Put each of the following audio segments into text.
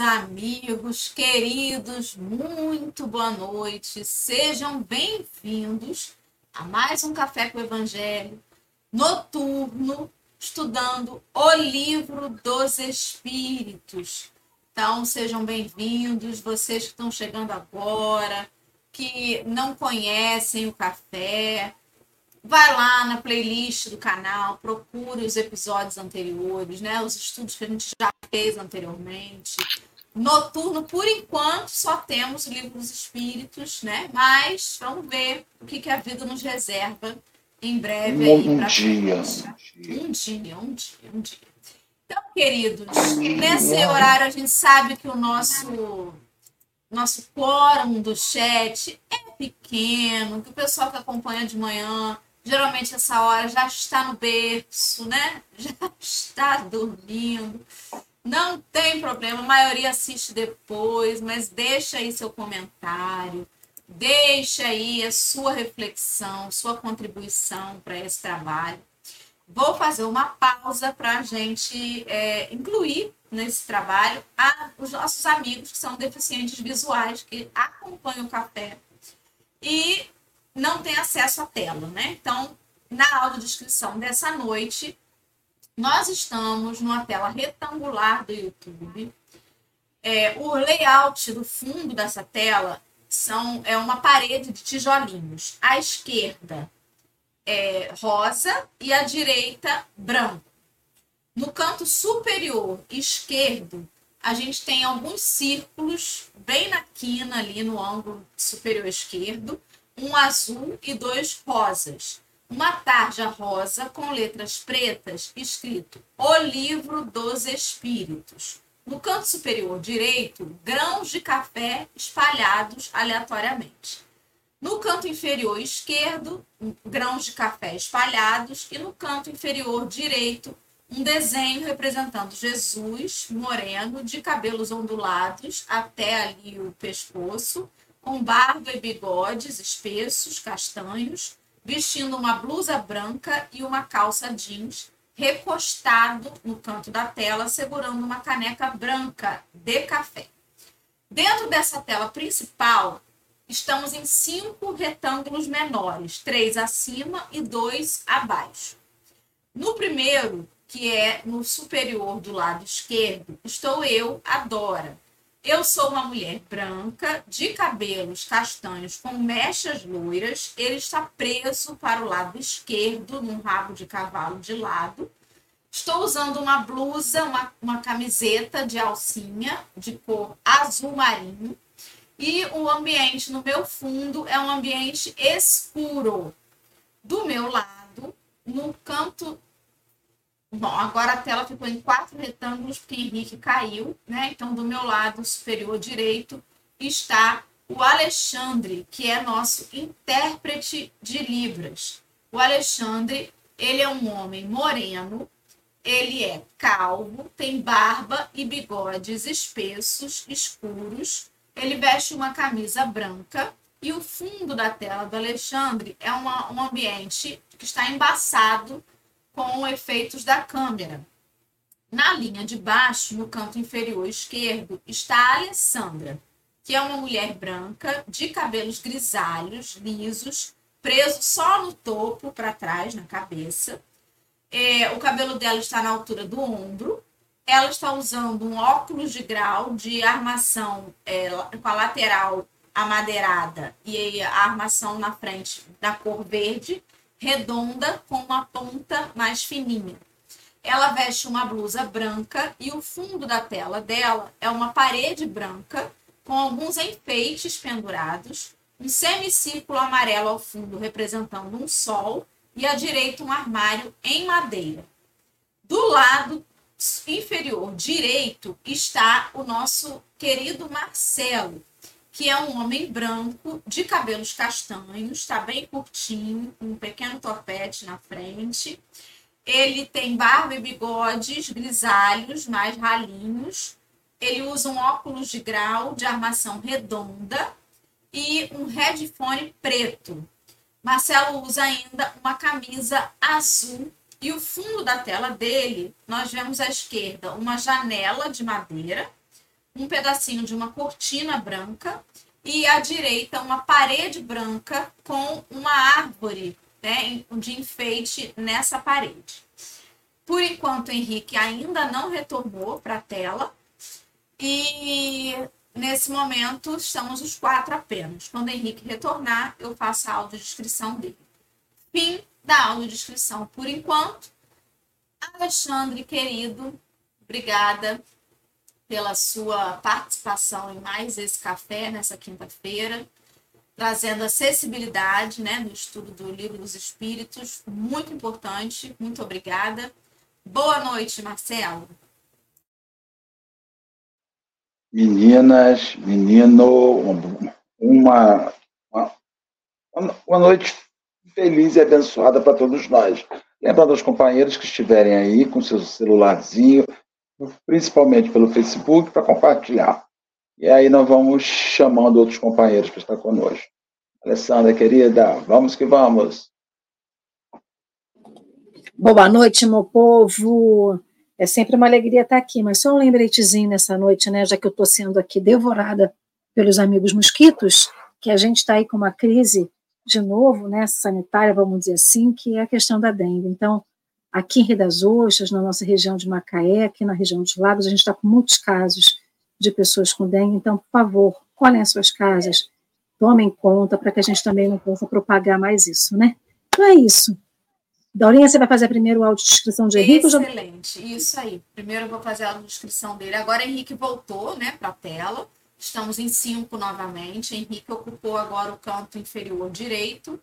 Amigos queridos, muito boa noite. Sejam bem-vindos a mais um Café com o Evangelho noturno, estudando o livro dos Espíritos. Então, sejam bem-vindos, vocês que estão chegando agora, que não conhecem o café, Vai lá na playlist do canal, procure os episódios anteriores, né? Os estudos que a gente já fez anteriormente. Noturno, por enquanto, só temos o livro dos espíritos, né? Mas vamos ver o que, que a vida nos reserva em breve. Um, aí, dia, um dia. Um dia, um dia, um dia. Então, queridos, nesse horário a gente sabe que o nosso nosso quórum do chat é pequeno, que o pessoal que acompanha de manhã geralmente essa hora já está no berço, né? Já está dormindo. Não tem problema, a maioria assiste depois, mas deixa aí seu comentário, deixa aí a sua reflexão, sua contribuição para esse trabalho. Vou fazer uma pausa para a gente é, incluir nesse trabalho a, os nossos amigos que são deficientes visuais, que acompanham o café. E não tem acesso à tela, né? Então, na audiodescrição dessa noite, nós estamos numa tela retangular do YouTube. É, o layout do fundo dessa tela são, é uma parede de tijolinhos. À esquerda é rosa e à direita branco. No canto superior esquerdo, a gente tem alguns círculos bem na quina ali no ângulo superior esquerdo um azul e dois rosas. Uma tarja rosa com letras pretas escrito O Livro dos Espíritos. No canto superior direito, grãos de café espalhados aleatoriamente. No canto inferior esquerdo, grãos de café espalhados. E no canto inferior direito, um desenho representando Jesus moreno, de cabelos ondulados até ali o pescoço, com barba e bigodes espessos, castanhos, vestindo uma blusa branca e uma calça jeans, recostado no canto da tela, segurando uma caneca branca de café. Dentro dessa tela principal, estamos em cinco retângulos menores, três acima e dois abaixo. No primeiro, que é no superior do lado esquerdo, estou eu, a Dora, eu sou uma mulher branca, de cabelos castanhos com mechas loiras. Ele está preso para o lado esquerdo, num rabo de cavalo de lado. Estou usando uma blusa, uma, uma camiseta de alcinha de cor azul marinho. E o ambiente no meu fundo é um ambiente escuro. Do meu lado, no canto Bom, agora a tela ficou em quatro retângulos, porque Henrique caiu, né? Então, do meu lado superior direito está o Alexandre, que é nosso intérprete de Libras. O Alexandre, ele é um homem moreno, ele é calvo, tem barba e bigodes espessos, escuros. Ele veste uma camisa branca e o fundo da tela do Alexandre é uma, um ambiente que está embaçado com efeitos da câmera. Na linha de baixo, no canto inferior esquerdo, está a Alessandra, que é uma mulher branca, de cabelos grisalhos, lisos, preso só no topo, para trás, na cabeça. É, o cabelo dela está na altura do ombro. Ela está usando um óculos de grau de armação é, com a lateral amadeirada e a armação na frente da cor verde redonda com uma ponta mais fininha. Ela veste uma blusa branca e o fundo da tela dela é uma parede branca com alguns enfeites pendurados, um semicírculo amarelo ao fundo representando um sol e à direita um armário em madeira. Do lado inferior direito está o nosso querido Marcelo, que é um homem branco, de cabelos castanhos, está bem curtinho, com um pequeno topete na frente. Ele tem barba e bigodes grisalhos, mais ralinhos. Ele usa um óculos de grau de armação redonda e um headphone preto. Marcelo usa ainda uma camisa azul E o fundo da tela dele, nós vemos à esquerda uma janela de madeira, um pedacinho de uma cortina branca e à direita uma parede branca com uma árvore né, de enfeite nessa parede. Por enquanto, Henrique ainda não retornou para a tela e nesse momento estamos os quatro apenas. Quando Henrique retornar, eu faço a audiodescrição dele. Fim da audiodescrição por enquanto. Alexandre, querido, obrigada pela sua participação em mais esse café nessa quinta-feira, trazendo acessibilidade né, no estudo do Livro dos Espíritos, muito importante, muito obrigada. Boa noite, Marcelo. Meninas, menino, uma, uma, uma noite feliz e abençoada para todos nós. Lembrando aos companheiros que estiverem aí com seu celularzinho, principalmente pelo Facebook, para compartilhar. E aí nós vamos chamando outros companheiros para estar conosco. Alessandra, querida, vamos que vamos. Boa noite, meu povo. É sempre uma alegria estar aqui, mas só um lembretezinho nessa noite, né, já que eu estou sendo aqui devorada pelos amigos mosquitos, que a gente está aí com uma crise de novo, né, sanitária, vamos dizer assim, que é a questão da dengue. Então, aqui em Rio das Ostras, na nossa região de Macaé, aqui na região dos lagos, a gente está com muitos casos de pessoas com dengue. Então, por favor, colhem as suas casas, tomem conta para que a gente também não possa propagar mais isso, né? Então é isso. Daurinha, você vai fazer primeiro a audiodescrição de Henrique? Excelente, já... isso aí. Primeiro eu vou fazer a audiodescrição dele. Agora Henrique voltou né, para a tela. Estamos em cinco novamente. Henrique ocupou agora o canto inferior direito.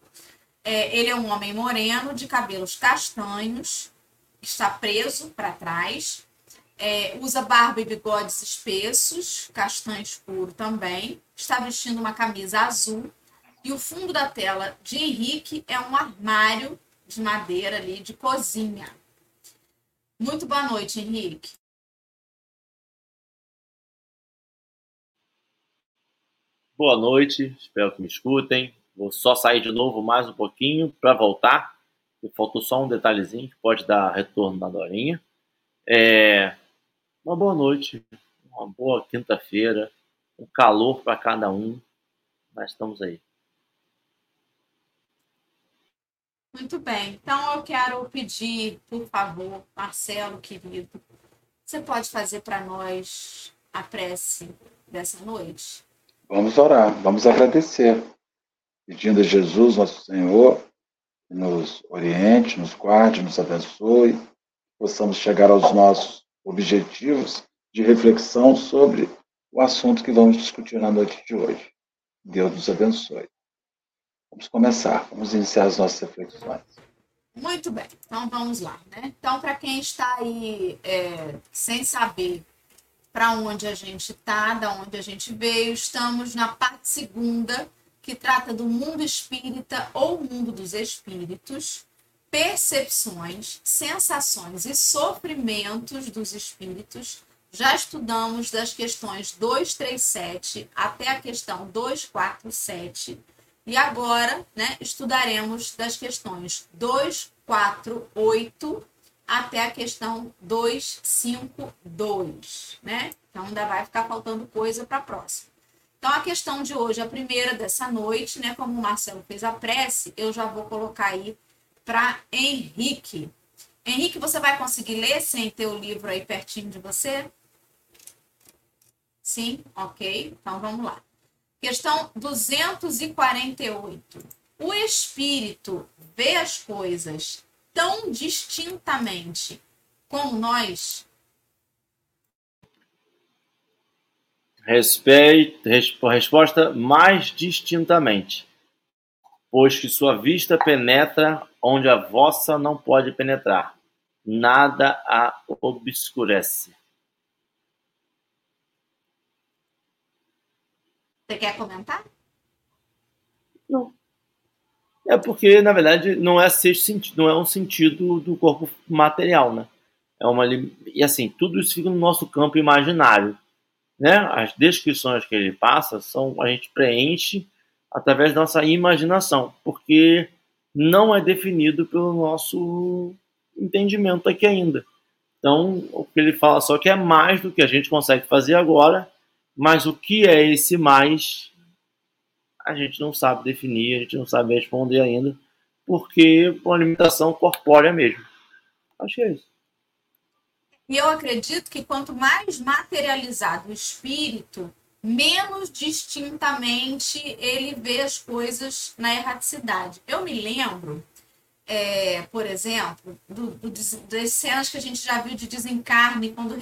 É, ele é um homem moreno, de cabelos castanhos, está preso para trás, é, usa barba e bigodes espessos, castanho escuro também, está vestindo uma camisa azul e o fundo da tela de Henrique é um armário de madeira ali de cozinha. Muito boa noite, Henrique. Boa noite, espero que me escutem. Vou só sair de novo mais um pouquinho para voltar. Faltou só um detalhezinho que pode dar retorno na Dorinha. É... Uma boa noite, uma boa quinta-feira, um calor para cada um. Mas estamos aí. Muito bem. Então eu quero pedir, por favor, Marcelo, querido, você pode fazer para nós a prece dessa noite? Vamos orar, vamos agradecer pedindo a Jesus, nosso Senhor, que nos oriente, nos guarde, nos abençoe, possamos chegar aos nossos objetivos de reflexão sobre o assunto que vamos discutir na noite de hoje. Deus nos abençoe. Vamos começar, vamos iniciar as nossas reflexões. Muito bem, então vamos lá. Né? Então, para quem está aí é, sem saber para onde a gente está, da onde a gente veio, estamos na parte segunda que trata do mundo espírita ou mundo dos espíritos, percepções, sensações e sofrimentos dos espíritos. Já estudamos das questões 237 até a questão 247. E agora, né, estudaremos das questões 248 até a questão 252, né? Então ainda vai ficar faltando coisa para a próxima. Então, a questão de hoje, a primeira dessa noite, né? Como o Marcelo fez a prece, eu já vou colocar aí para Henrique. Henrique, você vai conseguir ler sem ter o livro aí pertinho de você? Sim? Ok. Então, vamos lá. Questão 248. O espírito vê as coisas tão distintamente como nós? Respeito, resposta mais distintamente, pois que sua vista penetra onde a vossa não pode penetrar, nada a obscurece. Você quer comentar? Não. É porque, na verdade, não é sexto sentido, não é um sentido do corpo material, né? É uma e assim, tudo isso fica no nosso campo imaginário né? As descrições que ele passa são a gente preenche através da nossa imaginação, porque não é definido pelo nosso entendimento aqui ainda. Então, o que ele fala só que é mais do que a gente consegue fazer agora, mas o que é esse mais, a gente não sabe definir, a gente não sabe responder ainda, porque é uma limitação corpórea mesmo. Acho que é isso. E eu acredito que quanto mais materializado o espírito, menos distintamente ele vê as coisas na erraticidade. Eu me lembro, é, por exemplo, do, do, das cenas que a gente já viu de desencarne quando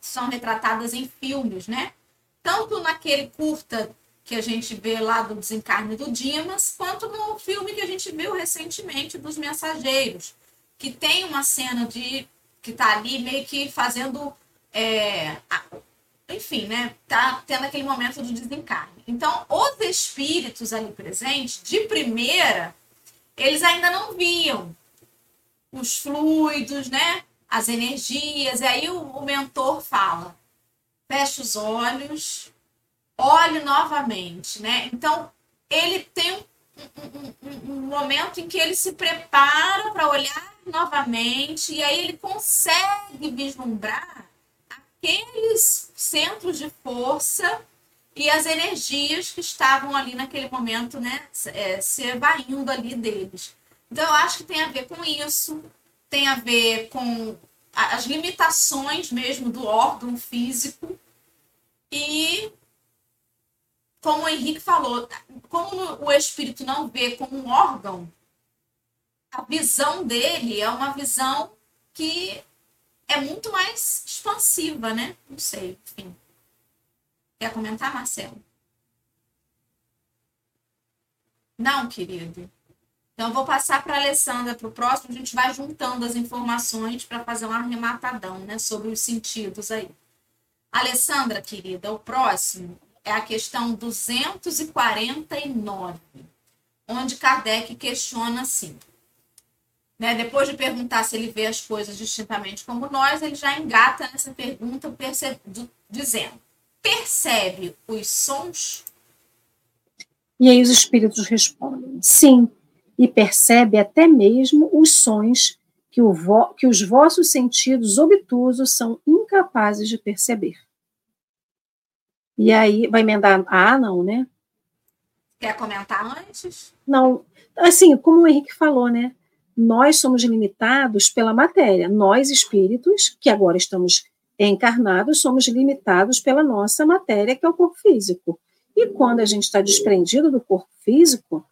são retratadas em filmes, né? Tanto naquele curta que a gente vê lá do desencarne do Dimas, quanto no filme que a gente viu recentemente dos Mensageiros, que tem uma cena de que tá ali meio que fazendo. É, enfim, né? Tá tendo aquele momento do desencarne. Então, os espíritos ali presentes, de primeira, eles ainda não viam os fluidos, né? As energias. E aí o, o mentor fala: fecha os olhos, olhe novamente, né? Então, ele tem um, um, um, momento em que ele se prepara para olhar novamente, e aí ele consegue vislumbrar aqueles centros de força e as energias que estavam ali naquele momento, né, é, se evaindo ali deles. Então, eu acho que tem a ver com isso, tem a ver com as limitações mesmo do órgão físico e como o Henrique falou, como o espírito não vê como um órgão, a visão dele é uma visão que é muito mais expansiva, né? Não sei, enfim. Quer comentar, Marcelo? Não, querido. Então, vou passar para a Alessandra para o próximo. A gente vai juntando as informações para fazer um arrematadão, né? Sobre os sentidos aí. Alessandra, querida, o próximo é a questão 249, onde Kardec questiona assim: né? Depois de perguntar se ele vê as coisas distintamente como nós, ele já engata nessa pergunta dizendo: percebe os sons? E aí os espíritos respondem: sim, e percebe até mesmo os sons que, que os vossos sentidos obtusos são incapazes de perceber. E aí, vai emendar? Ah, não, né? Quer comentar antes? Não, assim, como o Henrique falou, né? nós somos limitados pela matéria. Nós, espíritos, que agora estamos encarnados, somos limitados pela nossa matéria, que é o corpo físico. E quando a gente está desprendido do corpo físico,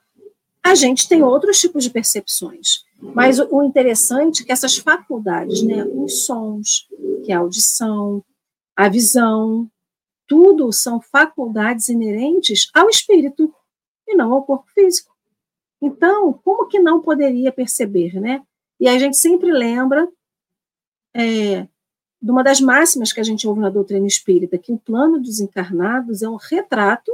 a gente tem outros tipos de percepções. Mas o interessante é que essas faculdades, né, os sons, que é a audição, a visão, tudo são faculdades inerentes ao espírito e não ao corpo físico. Então, como que não poderia perceber, né? E a gente sempre lembra é, de uma das máximas que a gente ouve na doutrina espírita, que o plano dos encarnados é um retrato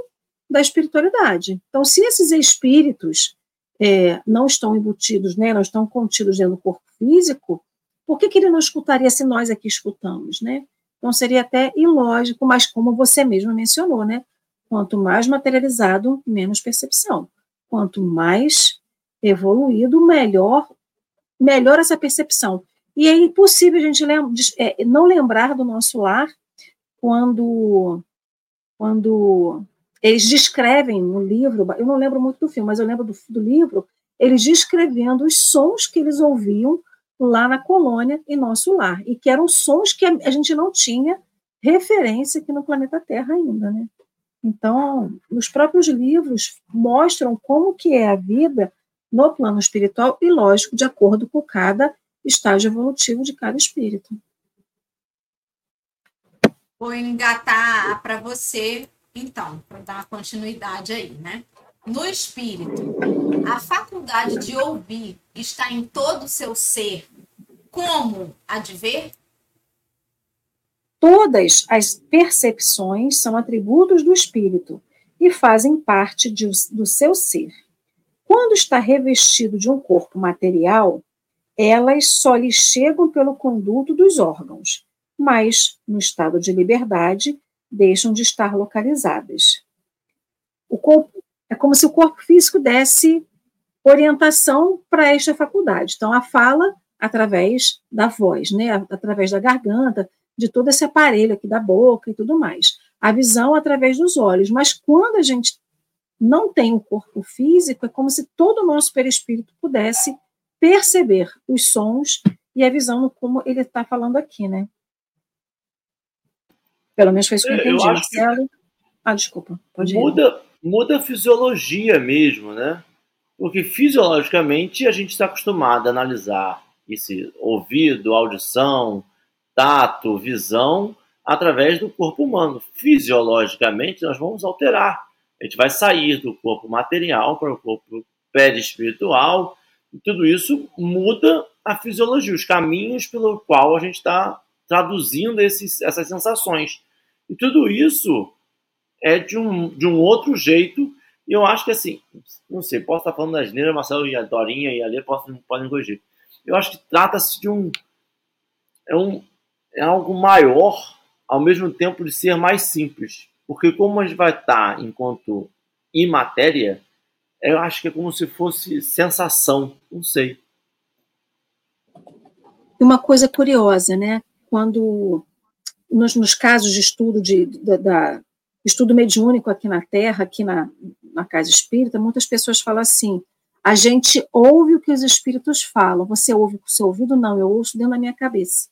da espiritualidade. Então, se esses espíritos é, não estão embutidos, né, não estão contidos dentro do corpo físico, por que, que ele não escutaria se nós aqui escutamos, né? Então, seria até ilógico, mas como você mesmo mencionou, né? Quanto mais materializado, menos percepção quanto mais evoluído, melhor, melhor essa percepção. E é impossível a gente é, não lembrar do nosso lar quando, quando eles descrevem no livro, eu não lembro muito do filme, mas eu lembro do, do livro, eles descrevendo os sons que eles ouviam lá na colônia em nosso lar, e que eram sons que a gente não tinha referência aqui no planeta Terra ainda, né? Então, os próprios livros mostram como que é a vida no plano espiritual e, lógico, de acordo com cada estágio evolutivo de cada espírito. Vou engatar para você, então, para dar continuidade aí, né? No espírito, a faculdade de ouvir está em todo o seu ser, como a de ver? Todas as percepções são atributos do espírito e fazem parte de, do seu ser. Quando está revestido de um corpo material, elas só lhe chegam pelo conduto dos órgãos, mas, no estado de liberdade, deixam de estar localizadas. O corpo, é como se o corpo físico desse orientação para esta faculdade. Então, a fala através da voz, né? Através da garganta, de todo esse aparelho aqui da boca e tudo mais. A visão através dos olhos. Mas quando a gente não tem um corpo físico, é como se todo o nosso perispírito pudesse perceber os sons e a visão como ele está falando aqui, né? Pelo menos foi isso que eu é, entendi, eu Marcelo. Ah, desculpa, pode muda, muda a fisiologia mesmo, né? Porque fisiologicamente a gente está acostumado a analisar esse ouvido, audição, tato, visão através do corpo humano. Fisiologicamente nós vamos alterar. A gente vai sair do corpo material para o corpo perispiritual e tudo isso muda a fisiologia, os caminhos pelo qual a gente está traduzindo esses, essas sensações. E tudo isso é de um, de um outro jeito. E eu acho que assim, não sei, posso estar falando das neiras, Marcelo e a Dorinha e a Lê podem, podem corrigir. Eu acho que trata-se de um é, um. é algo maior, ao mesmo tempo de ser mais simples. Porque como a gente vai estar enquanto imatéria, eu acho que é como se fosse sensação, não sei. Uma coisa curiosa, né? Quando nos, nos casos de estudo de, da, estudo mediúnico aqui na Terra, aqui na, na casa espírita, muitas pessoas falam assim: a gente ouve o que os espíritos falam. Você ouve com o seu ouvido? Não, eu ouço dentro da minha cabeça.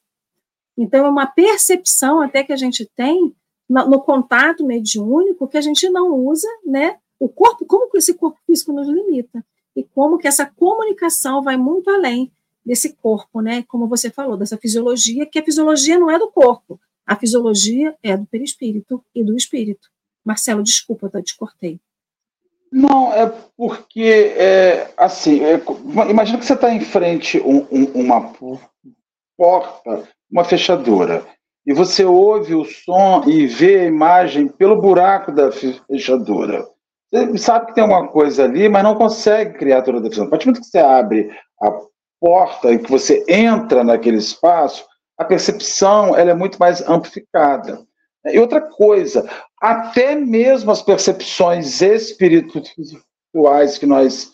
Então, é uma percepção até que a gente tem no, no contato mediúnico que a gente não usa, né? o corpo, como que esse corpo físico nos limita e como que essa comunicação vai muito além desse corpo, né? Como você falou, dessa fisiologia, que a fisiologia não é do corpo, a fisiologia é do perispírito e do espírito. Marcelo, desculpa, eu te cortei. Não, é porque, é, assim, é, imagina que você está em frente a um, um, uma porta, uma fechadura, e você ouve o som e vê a imagem pelo buraco da fechadura. Você sabe que tem alguma coisa ali, mas não consegue criar toda a definição. A partir do momento que você abre a porta e que você entra naquele espaço, a percepção ela é muito mais amplificada. E outra coisa, até mesmo as percepções espirituais que nós,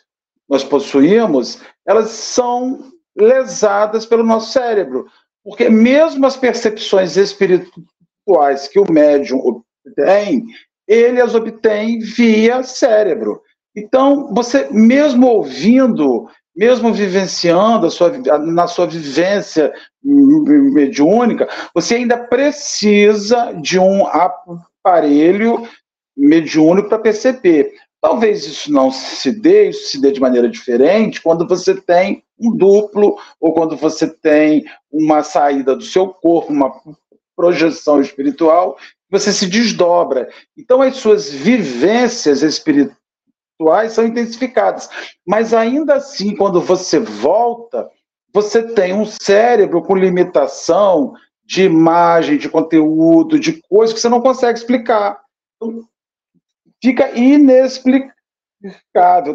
nós possuímos, elas são lesadas pelo nosso cérebro. Porque mesmo as percepções espirituais que o médium tem, ele as obtém via cérebro. Então, você, mesmo ouvindo, mesmo vivenciando sua, na sua vivência mediúnica, você ainda precisa de um aparelho mediúnico para perceber. Talvez isso não se dê, isso se dê de maneira diferente quando você tem um duplo ou quando você tem uma saída do seu corpo, uma projeção espiritual você se desdobra. Então, as suas vivências espirituais são intensificadas. Mas, ainda assim, quando você volta, você tem um cérebro com limitação de imagem, de conteúdo, de coisas que você não consegue explicar. Então, fica inexplicável.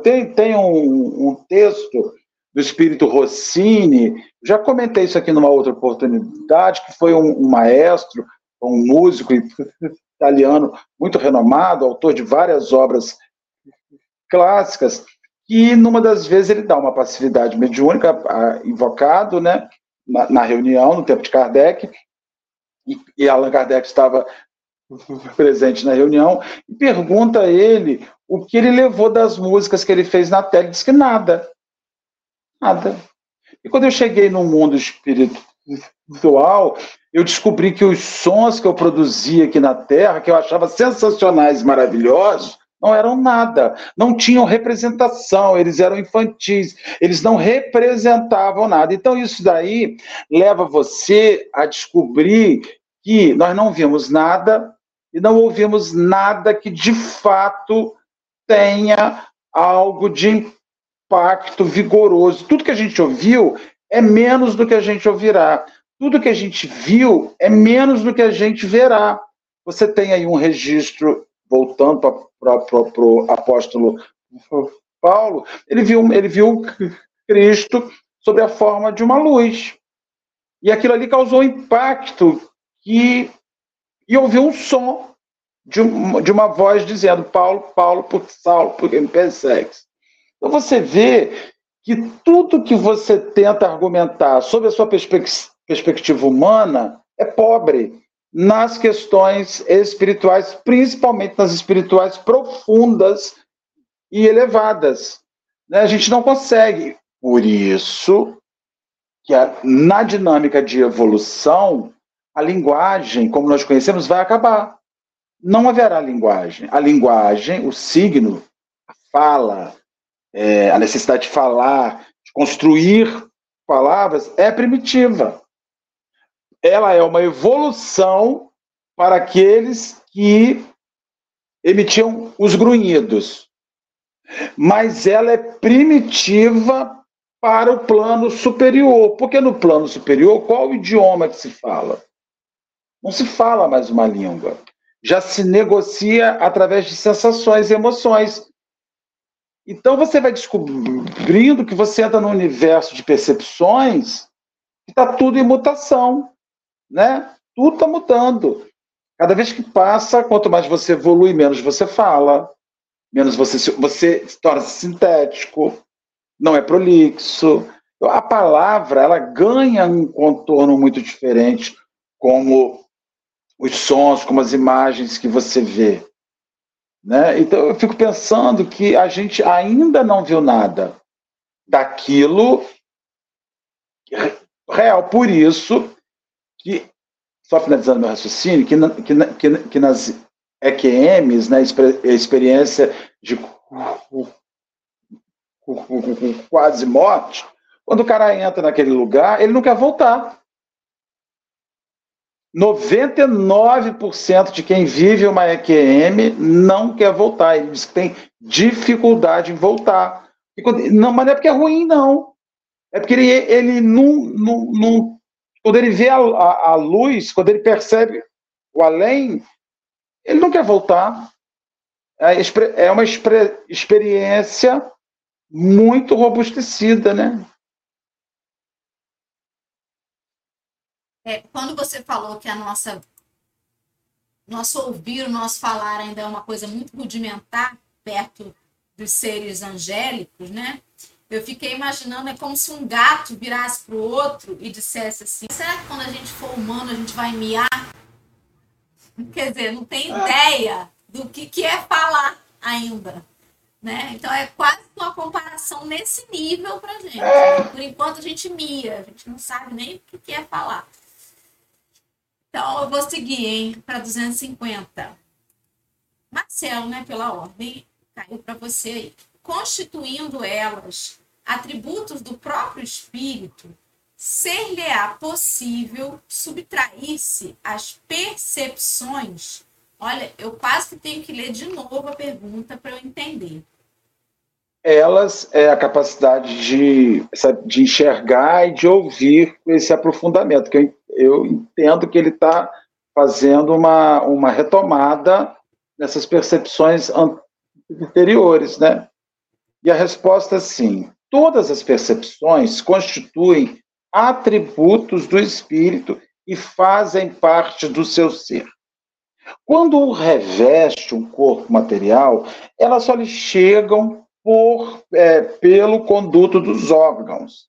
Tem, tem um, um texto do espírito Rossini, já comentei isso aqui numa outra oportunidade, que foi um, um maestro um músico italiano muito renomado, autor de várias obras clássicas, e numa das vezes ele dá uma passividade mediúnica, invocado, né, na, na reunião, no tempo de Kardec, e, e Allan Kardec estava presente na reunião, e pergunta a ele o que ele levou das músicas que ele fez na tela. Ele disse que nada. Nada. E quando eu cheguei no mundo espiritual, eu descobri que os sons que eu produzia aqui na Terra, que eu achava sensacionais, maravilhosos, não eram nada, não tinham representação, eles eram infantis, eles não representavam nada. Então, isso daí leva você a descobrir que nós não vimos nada e não ouvimos nada que de fato tenha algo de impacto vigoroso. Tudo que a gente ouviu é menos do que a gente ouvirá tudo que a gente viu é menos do que a gente verá. Você tem aí um registro, voltando o apóstolo Paulo, ele viu, ele viu Cristo sob a forma de uma luz. E aquilo ali causou impacto que, e ouviu um som de, um, de uma voz dizendo: Paulo, Paulo, por Saulo, por quem me. Então você vê que tudo que você tenta argumentar sobre a sua perspectiva humana é pobre nas questões espirituais, principalmente nas espirituais profundas e elevadas. Né? A gente não consegue. Por isso que a, na dinâmica de evolução, a linguagem, como nós conhecemos, vai acabar. Não haverá linguagem. A linguagem, o signo, a fala, é, a necessidade de falar, de construir palavras, é primitiva. Ela é uma evolução para aqueles que emitiam os grunhidos. Mas ela é primitiva para o plano superior. Porque no plano superior, qual o idioma que se fala? Não se fala mais uma língua. Já se negocia através de sensações e emoções. Então você vai descobrindo que você entra no universo de percepções que está tudo em mutação, né? Tudo está mudando. Cada vez que passa, quanto mais você evolui, menos você fala, menos você você se torna sintético, não é prolixo. A palavra ela ganha um contorno muito diferente, como os sons, como as imagens que você vê. Né? Então eu fico pensando que a gente ainda não viu nada daquilo real. Por isso que, só finalizando meu raciocínio, que, que, que, que nas EQMs, né, experiência de quase morte, quando o cara entra naquele lugar, ele não quer voltar. 99% de quem vive uma EQM não quer voltar. Ele diz que tem dificuldade em voltar. Quando, não, mas não é porque é ruim, não. É porque ele, ele não, não, não Quando ele vê a, a, a, luz, quando ele percebe o além, ele não quer voltar. É, é uma experiência muito robustecida, né? É, quando você falou que a nossa nosso ouvir, o nosso falar ainda é uma coisa muito rudimentar perto dos seres angélicos, né? Eu fiquei imaginando, é como se um gato virasse para o outro e dissesse assim: será que quando a gente for humano a gente vai miar? Quer dizer, não tem ideia do que, que é falar ainda. Né? Então é quase uma comparação nesse nível para gente. Por enquanto a gente mia, a gente não sabe nem o que, que é falar. Então, eu vou seguir, hein, para 250. Marcelo, né, pela ordem, caiu para você aí. Constituindo elas atributos do próprio espírito, ser-lhe-á possível subtrair-se às percepções. Olha, eu quase que tenho que ler de novo a pergunta para eu entender. Elas é a capacidade de, de enxergar e de ouvir esse aprofundamento, que eu eu entendo que ele está fazendo uma, uma retomada nessas percepções anteriores, né? E a resposta é sim. Todas as percepções constituem atributos do espírito e fazem parte do seu ser. Quando reveste um corpo material, elas só lhe chegam por, é, pelo conduto dos órgãos.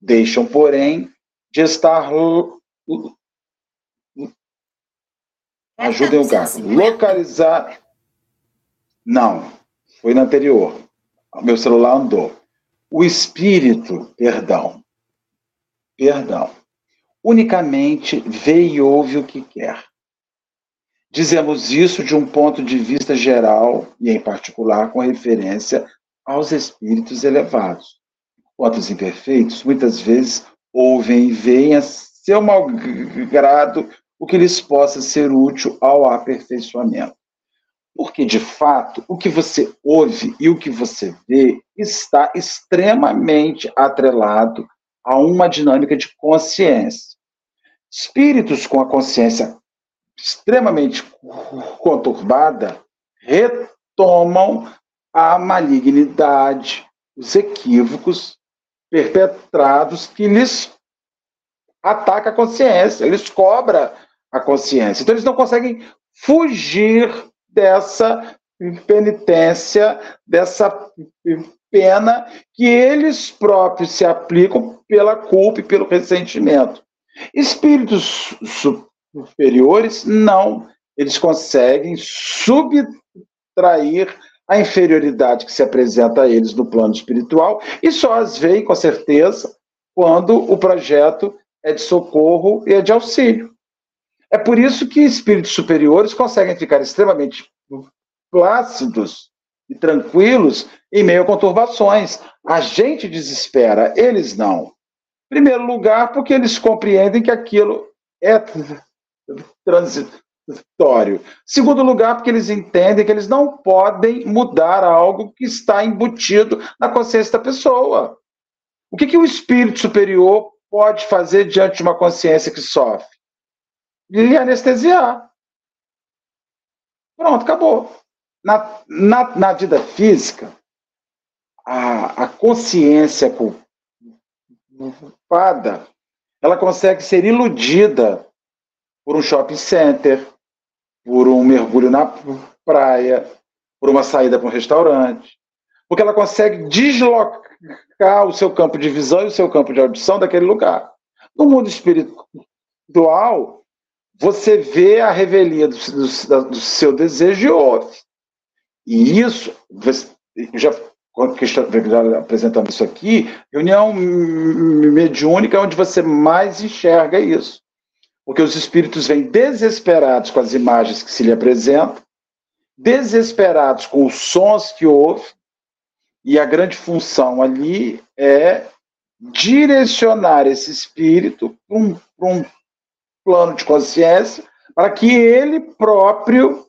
Deixam, porém, de estar Ajudem o gato. Localizar. Não, foi na anterior. Meu celular andou. O espírito, perdão, perdão, unicamente vê e ouve o que quer. Dizemos isso de um ponto de vista geral e, em particular, com referência aos espíritos elevados. Quanto os imperfeitos, muitas vezes ouvem e veem as seu malgrado, o que lhes possa ser útil ao aperfeiçoamento. Porque, de fato, o que você ouve e o que você vê está extremamente atrelado a uma dinâmica de consciência. Espíritos com a consciência extremamente conturbada retomam a malignidade, os equívocos perpetrados que lhes ataca a consciência, eles cobram a consciência. Então eles não conseguem fugir dessa penitência, dessa pena que eles próprios se aplicam pela culpa e pelo ressentimento. Espíritos superiores, não. Eles conseguem subtrair a inferioridade que se apresenta a eles no plano espiritual e só as veem, com certeza, quando o projeto é de socorro e é de auxílio. É por isso que espíritos superiores conseguem ficar extremamente plácidos e tranquilos em meio a conturbações. A gente desespera, eles não. Em primeiro lugar, porque eles compreendem que aquilo é transitório. Segundo lugar, porque eles entendem que eles não podem mudar algo que está embutido na consciência da pessoa. O que, que o espírito superior pode fazer diante de uma consciência que sofre? Lhe anestesiar. Pronto, acabou. Na, na, na vida física, a, a consciência culpada, ela consegue ser iludida por um shopping center, por um mergulho na praia, por uma saída para um restaurante, porque ela consegue deslocar o seu campo de visão e o seu campo de audição daquele lugar. No mundo espiritual, você vê a revelia do, do, do seu desejo e ouve. E isso, já apresentando isso aqui, reunião mediúnica é onde você mais enxerga isso. Porque os espíritos vêm desesperados com as imagens que se lhe apresentam, desesperados com os sons que ouvem, e a grande função ali é direcionar esse espírito para um, um plano de consciência, para que ele próprio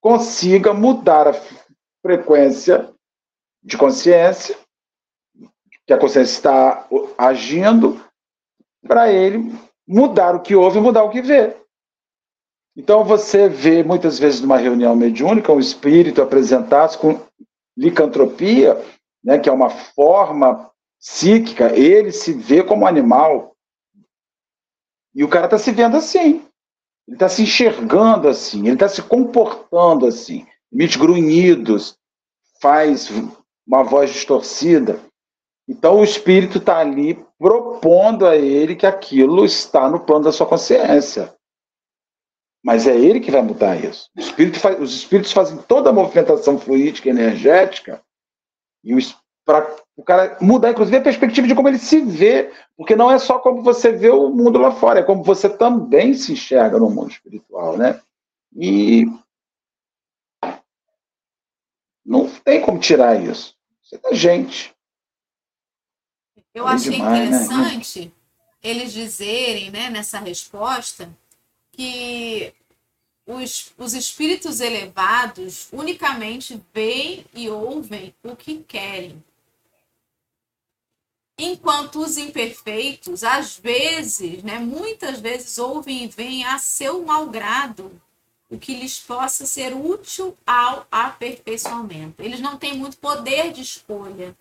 consiga mudar a frequência de consciência, que a consciência está agindo, para ele mudar o que ouve e mudar o que vê. Então você vê muitas vezes numa reunião mediúnica um espírito apresentado com licantropia, né, que é uma forma psíquica, ele se vê como animal. E o cara está se vendo assim. Ele está se enxergando assim, ele está se comportando assim. Emite grunhidos, faz uma voz distorcida. Então o espírito está ali propondo a ele que aquilo está no plano da sua consciência. Mas é ele que vai mudar isso. Faz, os espíritos fazem toda a movimentação fluídica e energética e para o cara mudar, inclusive, a perspectiva de como ele se vê, porque não é só como você vê o mundo lá fora, é como você também se enxerga no mundo espiritual, né? E não tem como tirar isso. Isso é da gente. Eu achei demais, né? interessante né? eles dizerem, né, nessa resposta, que os, os espíritos elevados unicamente veem e ouvem o que querem. Enquanto os imperfeitos, às vezes, né, muitas vezes, ouvem e veem a seu malgrado o que lhes possa ser útil ao aperfeiçoamento. Eles não têm muito poder de escolha.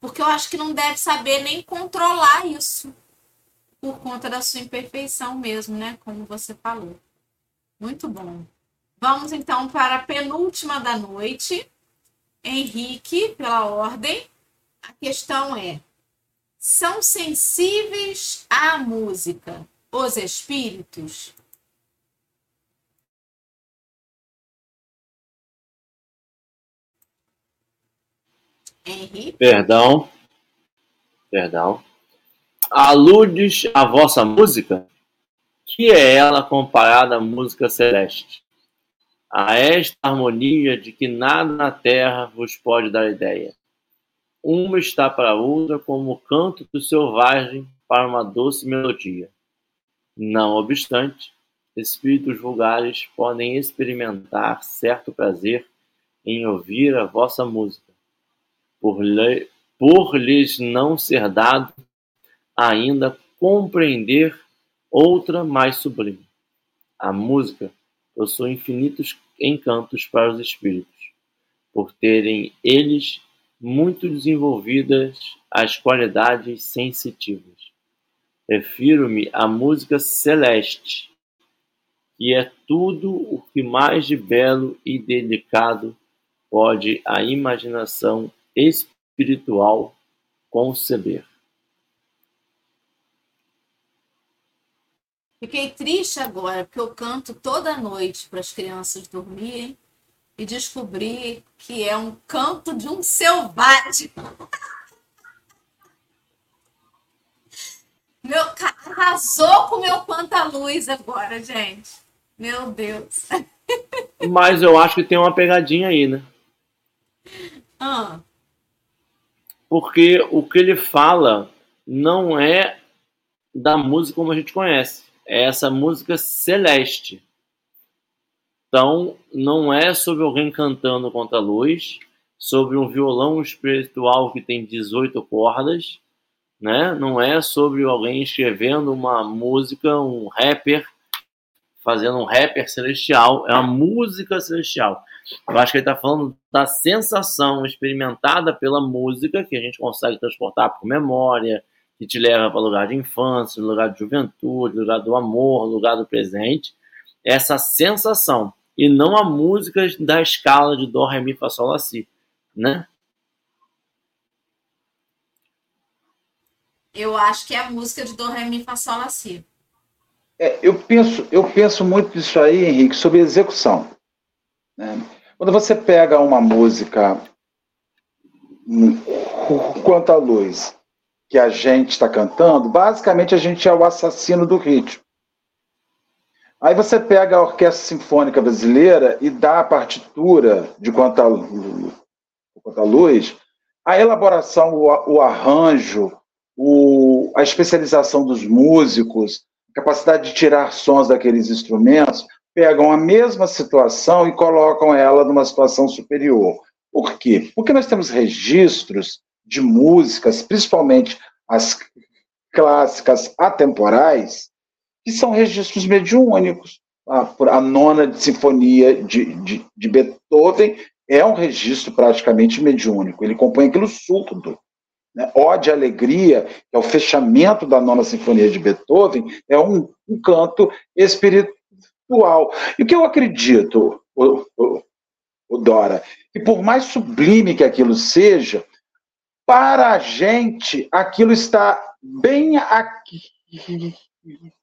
Porque eu acho que não deve saber nem controlar isso por conta da sua imperfeição mesmo, né? Como você falou. Muito bom. Vamos então para a penúltima da noite. Henrique, pela ordem. A questão é: são sensíveis à música os espíritos? Henrique? Perdão. Perdão. Aludes à vossa música? Que é ela comparada à música celeste? A esta harmonia de que nada na terra vos pode dar ideia. Uma está para outra como o canto do selvagem para uma doce melodia. Não obstante, espíritos vulgares podem experimentar certo prazer em ouvir a vossa música por, lhe, por lhes não ser dado ainda compreender outra mais sublime. A música possui infinitos encantos para os espíritos, por terem eles muito desenvolvidas as qualidades sensitivas. Refiro-me à música celeste, que é tudo o que mais de belo e delicado pode a imaginação espiritual conceber. Fiquei triste agora, porque eu canto toda noite para as crianças dormirem e descobri que é um canto de um selvagem. Meu, arrasou com meu quanta-luz agora, gente. Meu Deus. Mas eu acho que tem uma pegadinha aí, né? Ah. Porque o que ele fala não é da música como a gente conhece é essa música celeste. Então, não é sobre alguém cantando contra a luz, sobre um violão espiritual que tem 18 cordas, né? Não é sobre alguém escrevendo uma música, um rapper fazendo um rapper celestial, é uma música celestial. Eu acho que ele está falando da sensação experimentada pela música que a gente consegue transportar por memória, que te leva para o lugar de infância, lugar de juventude, lugar do amor, lugar do presente. Essa sensação e não a música da escala de dó, ré, mi, fá, sol, lá, si, né? Eu acho que é a música de dó, ré, mi, fá, sol, lá, si. É, eu penso, eu penso muito nisso aí, Henrique, sobre execução. Né? Quando você pega uma música quanto à luz que a gente está cantando, basicamente a gente é o assassino do ritmo. Aí você pega a Orquestra Sinfônica Brasileira e dá a partitura de Quanta, Quanta Luz, a elaboração, o, o arranjo, o, a especialização dos músicos, a capacidade de tirar sons daqueles instrumentos, pegam a mesma situação e colocam ela numa situação superior. Por quê? Porque nós temos registros de músicas, principalmente as clássicas atemporais, que são registros mediúnicos. A, a nona sinfonia de, de, de, Beethoven é um registro praticamente mediúnico. Ele compõe aquilo surdo. Né? Ode Alegria, que é o fechamento da nona sinfonia de Beethoven, é um, um canto espiritual. E o que eu acredito, o, o, o Dora, que por mais sublime que aquilo seja, para a gente, aquilo está bem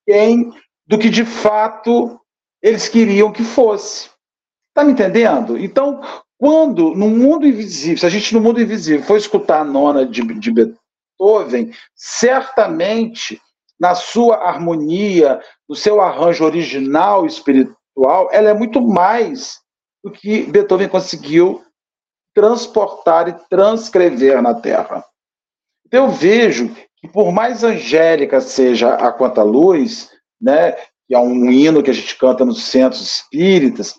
aquém do que de fato eles queriam que fosse. Está me entendendo? Então, quando no mundo invisível, se a gente no mundo invisível for escutar a nona de, de Beethoven, certamente na sua harmonia, no seu arranjo original espiritual, ela é muito mais do que Beethoven conseguiu transportar e transcrever na Terra. Então, eu vejo que, por mais angélica seja a Quanta Luz, né, que é um hino que a gente canta nos centros espíritas,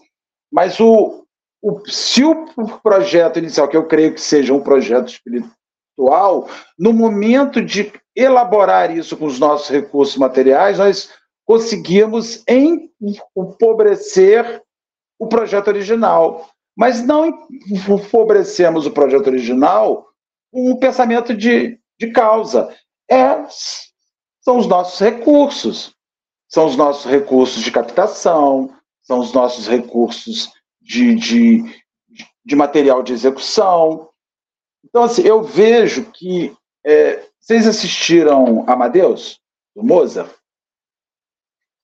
mas o, o, se o projeto inicial, que eu creio que seja um projeto espiritual, no momento de elaborar isso com os nossos recursos materiais, nós conseguimos empobrecer o projeto original. Mas não empobrecemos o projeto original com um pensamento de, de causa. É, são os nossos recursos. São os nossos recursos de captação, são os nossos recursos de, de, de material de execução. Então, assim, eu vejo que. É, vocês assistiram Amadeus, do Mozart?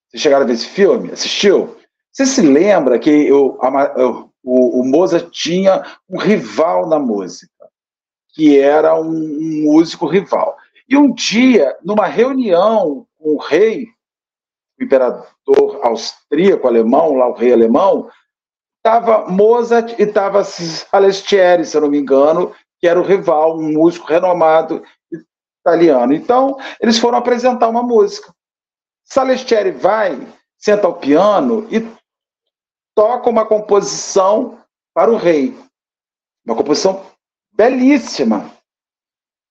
Vocês chegaram a ver esse filme? Assistiu? Você se lembra que eu o, o Mozart tinha um rival na música, que era um, um músico rival. E um dia, numa reunião com o rei, o imperador austríaco, alemão, lá o rei alemão, estava Mozart e estava Salistieri, se eu não me engano, que era o rival, um músico renomado italiano. Então, eles foram apresentar uma música. Salistieri vai, senta ao piano e toca uma composição para o rei. Uma composição belíssima.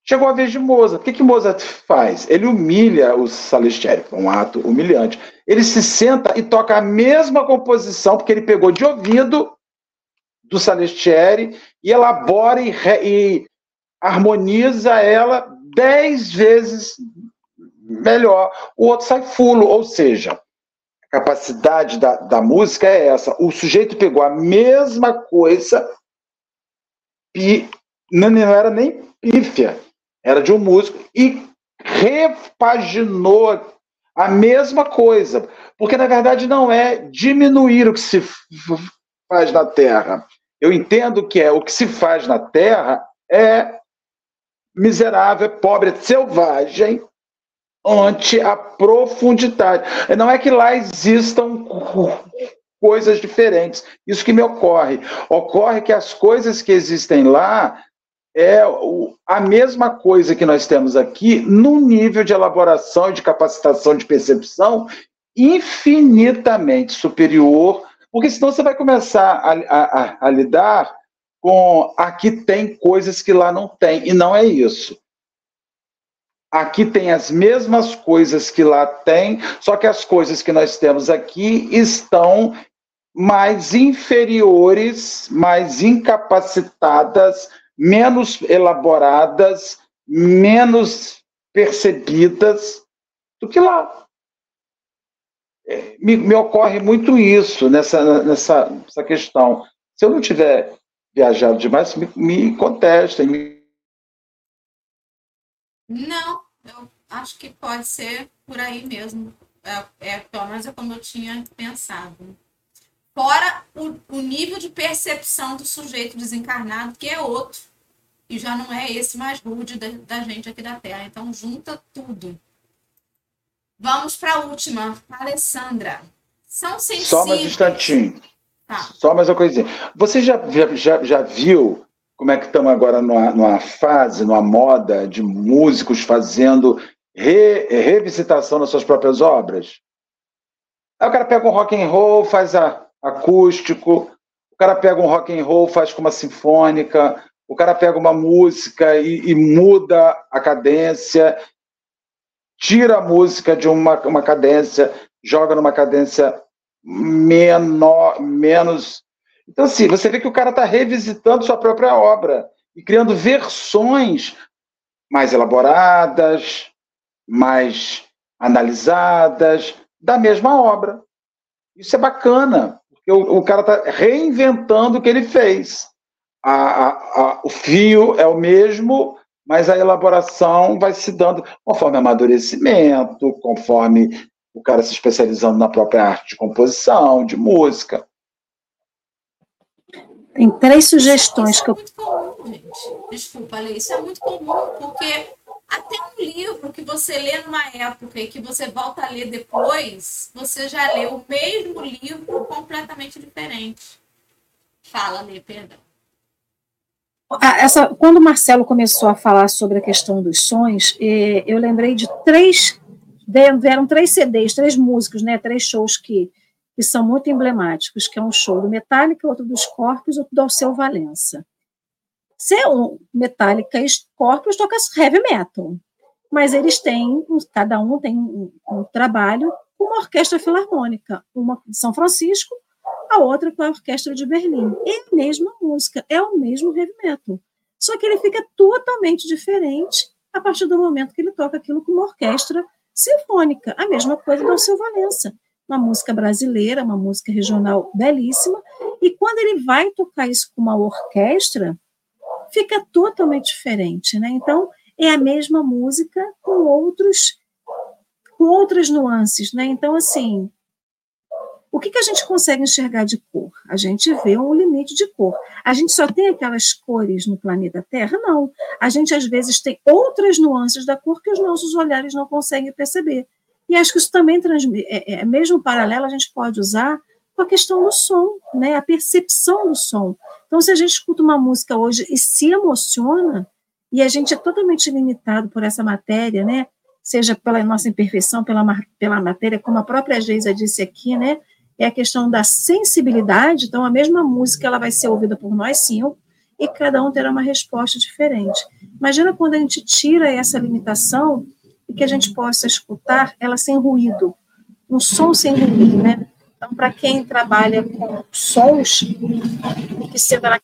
Chegou a vez de Mozart. O que, que Mozart faz? Ele humilha o Salistieri, um ato humilhante. Ele se senta e toca a mesma composição, porque ele pegou de ouvido do Salistieri e elabora e, e harmoniza ela dez vezes melhor. O outro sai fulo, ou seja, capacidade da, da música é essa. O sujeito pegou a mesma coisa e não, não era nem pífia, era de um músico, e repaginou a mesma coisa. Porque, na verdade, não é diminuir o que se faz na Terra. Eu entendo que é o que se faz na Terra é miserável, é pobre, é selvagem ante a profundidade. Não é que lá existam coisas diferentes. Isso que me ocorre. Ocorre que as coisas que existem lá é a mesma coisa que nós temos aqui, num nível de elaboração e de capacitação de percepção infinitamente superior, porque senão você vai começar a, a, a lidar com aqui tem coisas que lá não tem, e não é isso. Aqui tem as mesmas coisas que lá tem, só que as coisas que nós temos aqui estão mais inferiores, mais incapacitadas, menos elaboradas, menos percebidas do que lá. É, me, me ocorre muito isso nessa, nessa, nessa questão. Se eu não tiver viajado demais, me, me contestem. Me... Não, eu acho que pode ser por aí mesmo. É, é, pelo menos é como eu tinha pensado. Fora o, o nível de percepção do sujeito desencarnado, que é outro. E já não é esse mais rude da, da gente aqui da Terra. Então, junta tudo. Vamos para a última, Alessandra. São sensíveis. Só mais um instantinho. Tá. Só mais uma coisinha. Você já, já, já viu como é que estamos agora numa, numa fase, numa moda de músicos fazendo re, revisitação das suas próprias obras? Aí o cara pega um rock and roll, faz a, acústico, o cara pega um rock and roll, faz com uma sinfônica, o cara pega uma música e, e muda a cadência, tira a música de uma, uma cadência, joga numa cadência menor, menos. Então, assim, você vê que o cara está revisitando sua própria obra e criando versões mais elaboradas, mais analisadas da mesma obra. Isso é bacana, porque o, o cara está reinventando o que ele fez. A, a, a, o fio é o mesmo, mas a elaboração vai se dando conforme amadurecimento, conforme o cara se especializando na própria arte de composição, de música. Tem três sugestões que eu. Isso é muito comum, gente. Desculpa, Lê, isso é muito comum, porque até um livro que você lê numa época e que você volta a ler depois, você já lê o mesmo livro completamente diferente. Fala, Lê, perdão. Ah, essa, quando o Marcelo começou a falar sobre a questão dos sons, eh, eu lembrei de três, vieram três CDs, três músicos, né, três shows que, que são muito emblemáticos, que é um show do Metallica, outro dos Corpos, outro do Alceu Valença. Se é um Metallica Scorpions toca heavy metal, mas eles têm, cada um tem um, um trabalho com uma orquestra filarmônica, uma de São Francisco, a outra com a orquestra de Berlim. É a mesma música, é o mesmo heavy metal. Só que ele fica totalmente diferente a partir do momento que ele toca aquilo com uma orquestra sinfônica. A mesma coisa do Alceu Valença. Uma música brasileira, uma música regional belíssima. E quando ele vai tocar isso com uma orquestra, fica totalmente diferente, né? Então, é a mesma música com outros com outras nuances, né? Então, assim, o que, que a gente consegue enxergar de cor? A gente vê um limite de cor. A gente só tem aquelas cores no planeta Terra? Não. A gente, às vezes, tem outras nuances da cor que os nossos olhares não conseguem perceber. E acho que isso também transmite, é, é, mesmo paralelo, a gente pode usar com a questão do som, né? a percepção do som. Então, se a gente escuta uma música hoje e se emociona, e a gente é totalmente limitado por essa matéria, né? seja pela nossa imperfeição, pela, pela matéria, como a própria Geisa disse aqui, né? É a questão da sensibilidade, então a mesma música ela vai ser ouvida por nós cinco, e cada um terá uma resposta diferente. Imagina quando a gente tira essa limitação e que a gente possa escutar ela sem ruído, um som sem ruído, né? Então, para quem trabalha com sons, que será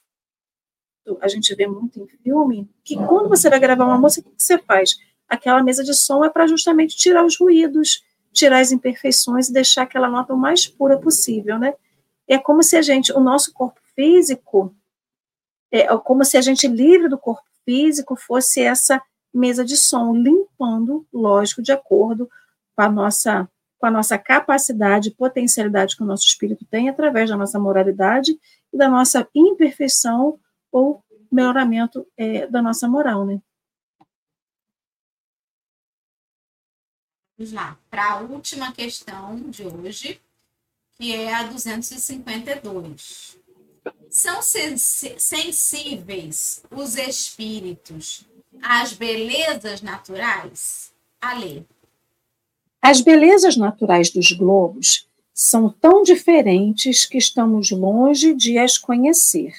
a gente vê muito em filme, que quando você vai gravar uma música, o que você faz? Aquela mesa de som é para justamente tirar os ruídos, tirar as imperfeições e deixar aquela nota o mais pura possível, né? É como se a gente, o nosso corpo físico, é como se a gente livre do corpo físico fosse essa mesa de som, limpando, lógico, de acordo com a nossa com a nossa capacidade, potencialidade que o nosso espírito tem através da nossa moralidade e da nossa imperfeição ou melhoramento é, da nossa moral, né? Vamos lá, para a última questão de hoje, que é a 252. São sensíveis os espíritos às belezas naturais? Ale. As belezas naturais dos globos são tão diferentes que estamos longe de as conhecer.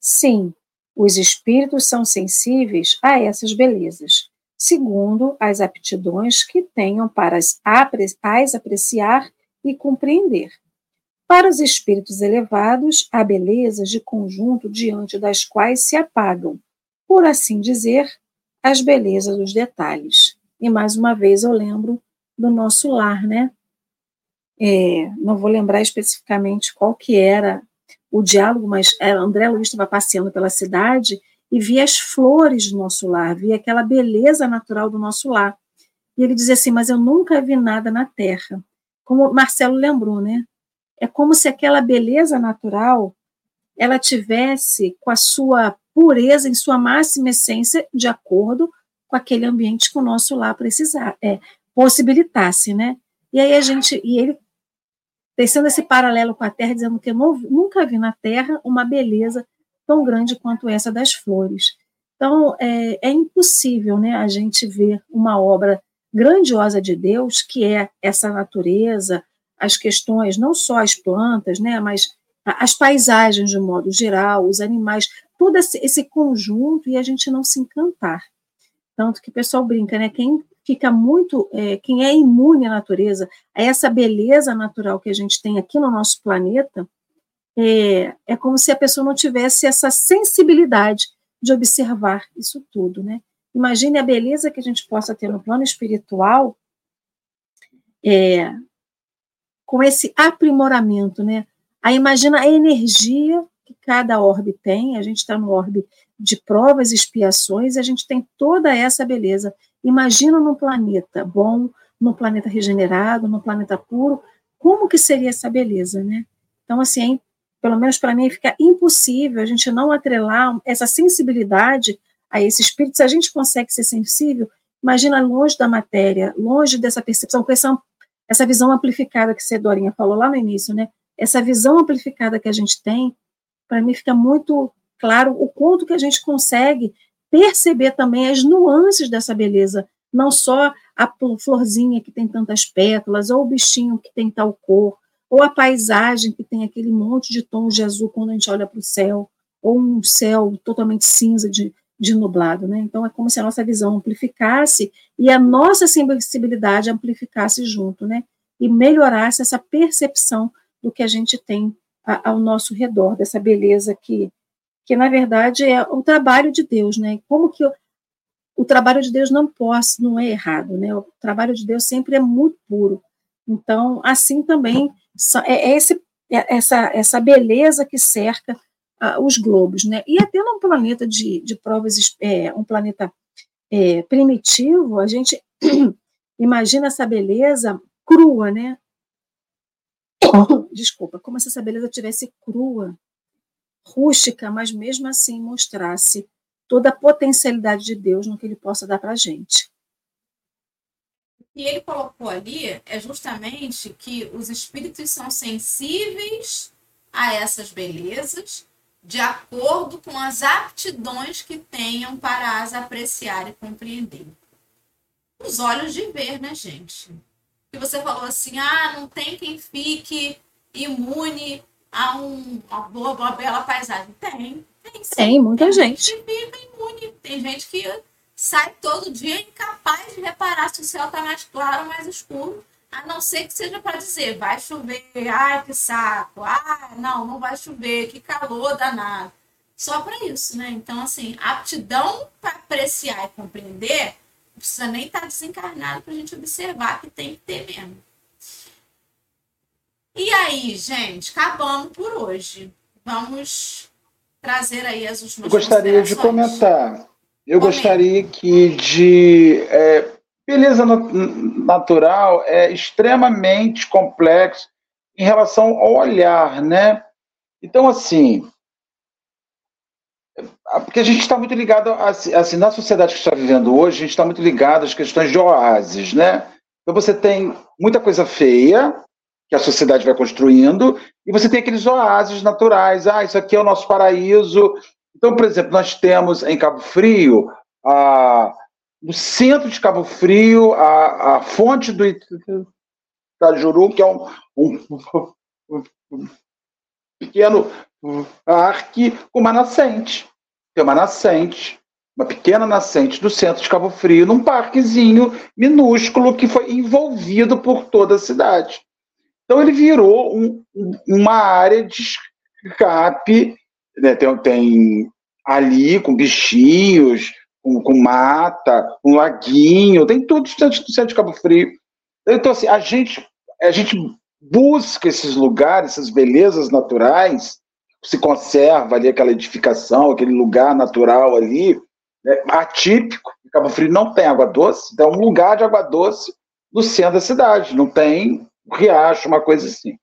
Sim, os espíritos são sensíveis a essas belezas, segundo as aptidões que tenham para as, apreciar e compreender. Para os espíritos elevados, há belezas de conjunto diante das quais se apagam, por assim dizer, as belezas dos detalhes. E mais uma vez eu lembro do nosso lar, né? É, não vou lembrar especificamente qual que era o diálogo, mas André Luiz estava passeando pela cidade e via as flores do nosso lar, via aquela beleza natural do nosso lar. E ele dizia assim: Mas eu nunca vi nada na terra. Como Marcelo lembrou, né? É como se aquela beleza natural ela tivesse com a sua pureza em sua máxima essência de acordo com aquele ambiente que o nosso lar precisar, é, possibilitasse, né? E aí a gente, e ele tecendo esse paralelo com a Terra, dizendo que eu nunca vi na Terra uma beleza tão grande quanto essa das flores. Então, é, é impossível né, a gente ver uma obra grandiosa de Deus, que é essa natureza, as questões, não só as plantas, né, mas as paisagens de modo geral, os animais, todo esse, esse conjunto, e a gente não se encantar. Tanto que o pessoal brinca, né? Quem fica muito, é, quem é imune à natureza, a essa beleza natural que a gente tem aqui no nosso planeta, é, é como se a pessoa não tivesse essa sensibilidade de observar isso tudo, né? Imagine a beleza que a gente possa ter no plano espiritual é, com esse aprimoramento, né? Aí imagina a energia que cada orbe tem, a gente está no orbe de provas e expiações, a gente tem toda essa beleza. Imagina num planeta bom, num planeta regenerado, num planeta puro, como que seria essa beleza, né? Então, assim, pelo menos para mim, fica impossível a gente não atrelar essa sensibilidade a esse espírito. Se a gente consegue ser sensível, imagina longe da matéria, longe dessa percepção, com essa, essa visão amplificada que Cedorinha falou lá no início, né? Essa visão amplificada que a gente tem, para mim fica muito claro o quanto que a gente consegue perceber também as nuances dessa beleza, não só a florzinha que tem tantas pétalas, ou o bichinho que tem tal cor, ou a paisagem que tem aquele monte de tons de azul quando a gente olha para o céu, ou um céu totalmente cinza de, de nublado, né? Então é como se a nossa visão amplificasse e a nossa sensibilidade amplificasse junto, né? E melhorasse essa percepção do que a gente tem ao nosso redor, dessa beleza que que na verdade é o trabalho de Deus, né? Como que o trabalho de Deus não pode, não é errado, né? O trabalho de Deus sempre é muito puro. Então, assim também é, é esse, é essa essa beleza que cerca uh, os globos, né? E até num planeta de, de provas, é, um planeta é, primitivo, a gente imagina essa beleza crua, né? Desculpa, como se essa beleza tivesse crua, rústica, mas mesmo assim mostrasse toda a potencialidade de Deus no que ele possa dar para a gente. E ele colocou ali é justamente que os espíritos são sensíveis a essas belezas de acordo com as aptidões que tenham para as apreciar e compreender. Os olhos de ver, né, gente? Que você falou assim: ah, não tem quem fique imune a um, uma boa, uma bela paisagem. Tem, tem sim. Tem muita tem gente. gente que fica imune. Tem gente que sai todo dia incapaz de reparar se o céu está mais claro ou mais escuro. A não ser que seja para dizer, vai chover, ai que saco, ah, não, não vai chover, que calor danado. Só para isso, né? Então, assim, aptidão para apreciar e compreender, não precisa nem estar tá desencarnado para a gente observar que tem que ter mesmo. E aí, gente, acabamos por hoje. Vamos trazer aí as últimas Eu gostaria de comentar. Eu gostaria que de é, beleza na- natural é extremamente complexo em relação ao olhar, né? Então, assim, é, porque a gente está muito ligado, a- assim, na sociedade que está vivendo hoje, a gente está muito ligado às questões de oásis, né? Então você tem muita coisa feia que a sociedade vai construindo e você tem aqueles oásis naturais. Ah, isso aqui é o nosso paraíso. Então, por exemplo, nós temos em Cabo Frio, a, no centro de Cabo Frio, a, a fonte do Itajuru, que é um, um- um pequeno parque com uma nascente. Tem uma nascente, uma pequena nascente do centro de Cabo Frio, num parquezinho minúsculo que foi envolvido por toda a cidade. Então ele virou um- um- uma área de escape, né? tem, tem ali com bichinhos, com, com mata, com laguinho, tem tudo centro do centro de Cabo Frio. Então, assim, a gente, a gente busca esses lugares, essas belezas naturais, se conserva ali aquela edificação, aquele lugar natural ali, né, atípico. Cabo Frio não tem água doce, então é um lugar de água doce no centro da cidade, não tem um riacho, uma coisa assim.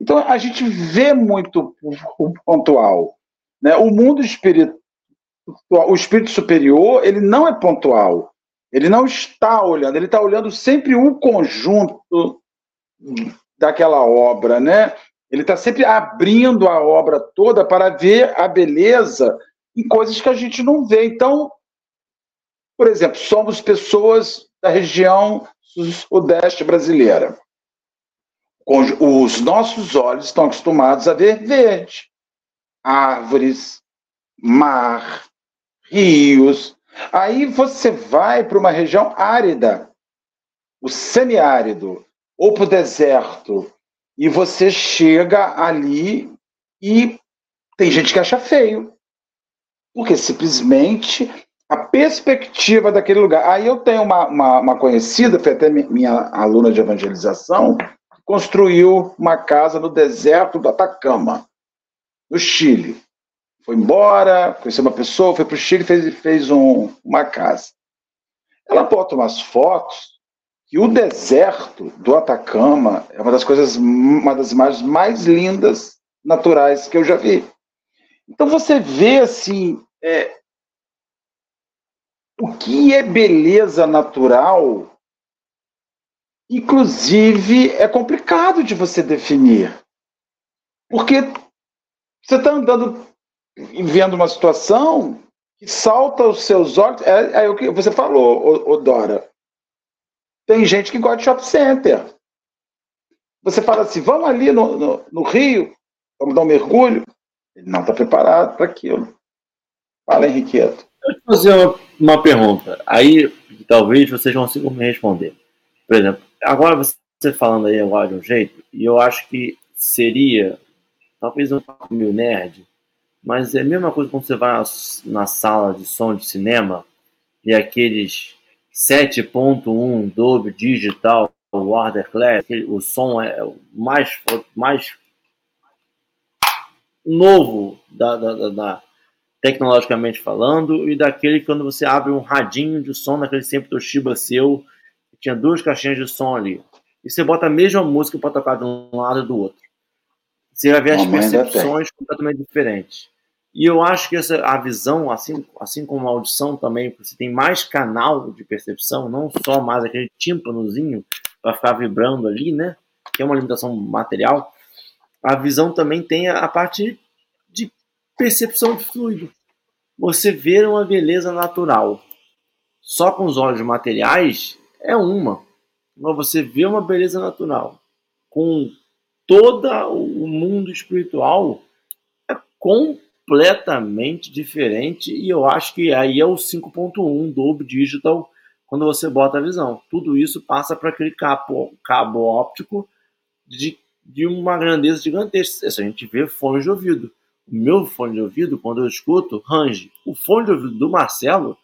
Então a gente vê muito o pontual. Né? O mundo espiritual, o espírito superior, ele não é pontual. Ele não está olhando, ele está olhando sempre o conjunto daquela obra, né? Ele está sempre abrindo a obra toda para ver a beleza em coisas que a gente não vê. Então, por exemplo, somos pessoas da região sudeste brasileira. Os nossos olhos estão acostumados a ver verde, árvores, mar, rios. Aí você vai para uma região árida, o semiárido, ou para o deserto, e você chega ali e tem gente que acha feio, porque simplesmente a perspectiva daquele lugar. Aí eu tenho uma, uma, uma conhecida, foi até minha aluna de evangelização, construiu uma casa no deserto do Atacama, no Chile. Foi embora, conheceu uma pessoa, foi para o Chile fez, fez um, uma casa. Ela bota umas fotos que o deserto do Atacama é uma das coisas, uma das imagens mais lindas naturais que eu já vi. Então você vê assim é, o que é beleza natural, inclusive é complicado de você definir, porque você está andando e vendo uma situação que salta aos seus olhos, é, é o que você falou, ô, ô Dora. Tem gente que gosta de shopping center. Você fala assim, vamos ali no, no, no Rio, vamos dar um mergulho. Ele não está preparado para aquilo. Fala, Henriqueto. Eu te fazer uma, uma pergunta. Aí, talvez vocês consigam me responder. Por exemplo, agora você falando aí agora de um jeito, e eu acho que seria, talvez um papo meio nerd, mas é a mesma coisa quando você vai na sala de som de cinema e aqueles 7.1 Dolby Digital Water Class, o som é o mais, mais novo da, da, da, da, tecnologicamente falando e daquele quando você abre um radinho de som daquele sempre Toshiba seu tinha duas caixinhas de som ali. E você bota a mesma música para tocar de um lado e do outro você vai ver as percepções completamente diferentes e eu acho que essa a visão assim assim como a audição também você tem mais canal de percepção não só mais aquele tímpanozinho para ficar vibrando ali né que é uma limitação material a visão também tem a parte de percepção de fluido. Você vê uma beleza natural só com os olhos materiais é uma. Mas você vê uma beleza natural com todo o mundo espiritual é completamente diferente e eu acho que aí é o 5.1 Dolby Digital quando você bota a visão. Tudo isso passa para aquele cabo, cabo óptico de de uma grandeza gigantesca. Se a gente vê fone de ouvido. O meu fone de ouvido, quando eu escuto, range. O fone de ouvido do Marcelo,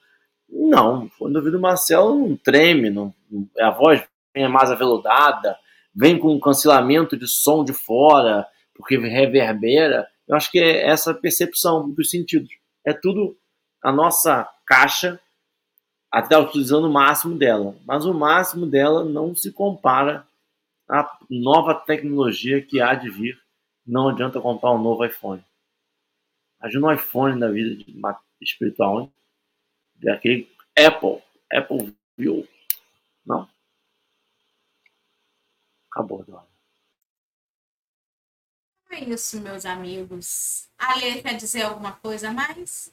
não. O fone de ouvido do Marcelo não treme, não, a voz vem mais aveludada, vem com um cancelamento de som de fora, porque reverbera. Eu acho que é essa percepção dos sentidos. É tudo a nossa caixa até utilizando o máximo dela. Mas o máximo dela não se compara à nova tecnologia que há de vir. Não adianta comprar um novo iPhone. Imagina um iPhone da vida espiritual, hein? Daquele Apple. Apple viu. Não. Acabou, Dona. É isso, meus amigos. A Lê quer dizer alguma coisa a mais?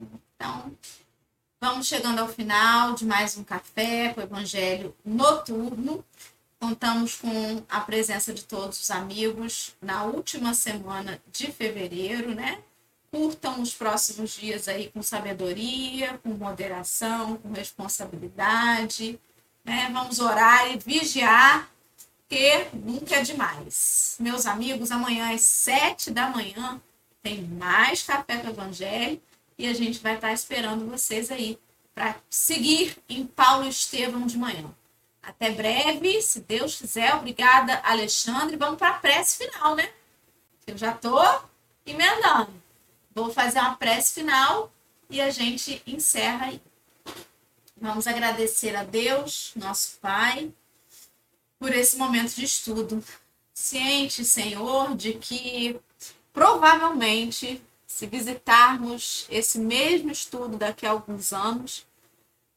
Então, vamos chegando ao final de mais um café com o Evangelho Noturno. Contamos com a presença de todos os amigos na última semana de fevereiro, né? Curtam os próximos dias aí com sabedoria, com moderação, com responsabilidade, né? Vamos orar e vigiar, porque nunca é demais. Meus amigos, amanhã às sete da manhã tem mais café com o Evangelho e a gente vai estar esperando vocês aí para seguir em Paulo Estevão de manhã. Até breve, se Deus quiser. Obrigada, Alexandre. Vamos para a prece final, né? Eu já estou emendando. Vou fazer uma prece final e a gente encerra aí. Vamos agradecer a Deus, nosso Pai, por esse momento de estudo. Ciente, Senhor, de que provavelmente se visitarmos esse mesmo estudo daqui a alguns anos,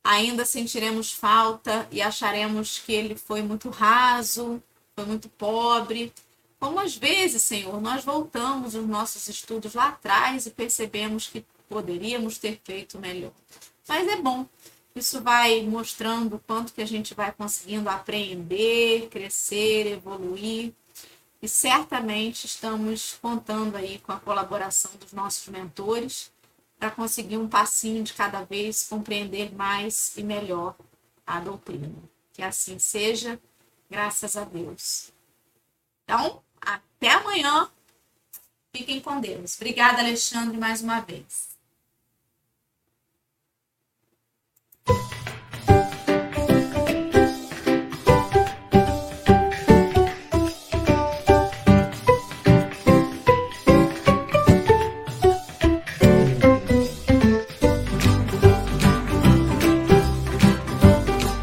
ainda sentiremos falta e acharemos que ele foi muito raso, foi muito pobre. Como às vezes, Senhor, nós voltamos os nossos estudos lá atrás e percebemos que poderíamos ter feito melhor. Mas é bom. Isso vai mostrando o quanto que a gente vai conseguindo aprender, crescer, evoluir e certamente estamos contando aí com a colaboração dos nossos mentores para conseguir um passinho de cada vez compreender mais e melhor a doutrina. Que assim seja, graças a Deus. Então, até amanhã. Fiquem com Deus. Obrigada, Alexandre, mais uma vez.